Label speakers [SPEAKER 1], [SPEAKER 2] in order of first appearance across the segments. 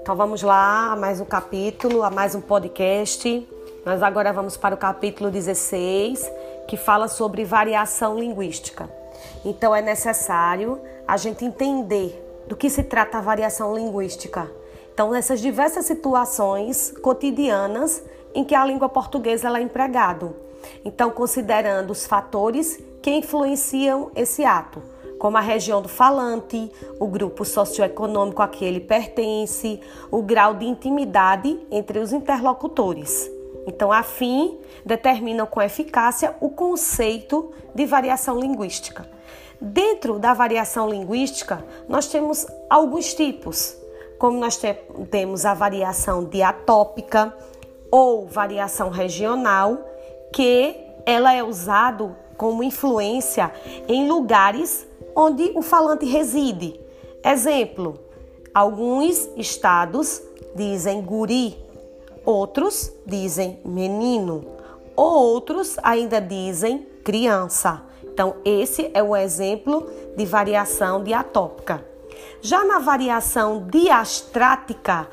[SPEAKER 1] Então vamos lá, a mais um capítulo, a mais um podcast. Nós agora vamos para o capítulo 16, que fala sobre variação linguística. Então é necessário a gente entender do que se trata a variação linguística. Então, nessas diversas situações cotidianas em que a língua portuguesa ela é empregado. Então, considerando os fatores que influenciam esse ato como a região do falante, o grupo socioeconômico a que ele pertence, o grau de intimidade entre os interlocutores. Então, a FIM determinam com eficácia o conceito de variação linguística. Dentro da variação linguística, nós temos alguns tipos, como nós te temos a variação diatópica ou variação regional, que ela é usado como influência em lugares onde o falante reside. Exemplo: alguns estados dizem guri, outros dizem menino, outros ainda dizem criança. Então, esse é o exemplo de variação diatópica. Já na variação diastrática,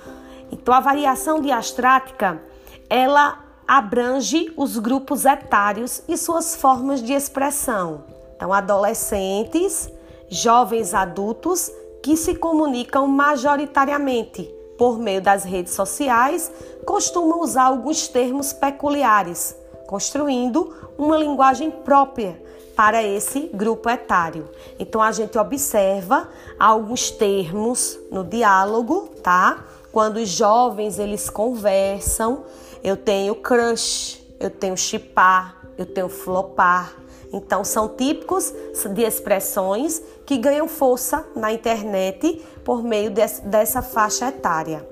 [SPEAKER 1] então a variação diastrática, ela abrange os grupos etários e suas formas de expressão. Então, adolescentes, jovens adultos que se comunicam majoritariamente por meio das redes sociais costumam usar alguns termos peculiares, construindo uma linguagem própria para esse grupo etário. Então a gente observa alguns termos no diálogo, tá? Quando os jovens eles conversam, eu tenho crush, eu tenho chipar, eu tenho flopar, então, são típicos de expressões que ganham força na internet por meio dessa faixa etária.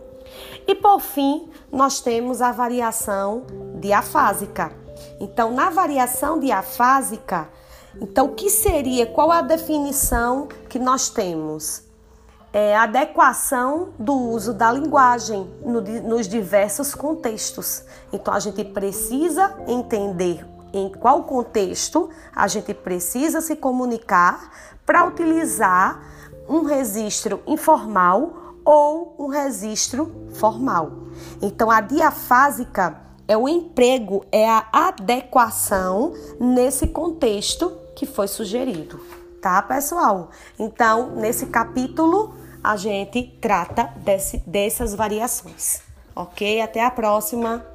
[SPEAKER 1] E por fim, nós temos a variação diafásica. Então, na variação diafásica, então o que seria, qual a definição que nós temos? É a adequação do uso da linguagem no, nos diversos contextos. Então, a gente precisa entender em qual contexto a gente precisa se comunicar para utilizar um registro informal ou um registro formal. Então, a diafásica é o emprego, é a adequação nesse contexto que foi sugerido, tá, pessoal? Então, nesse capítulo, a gente trata desse, dessas variações, ok? Até a próxima!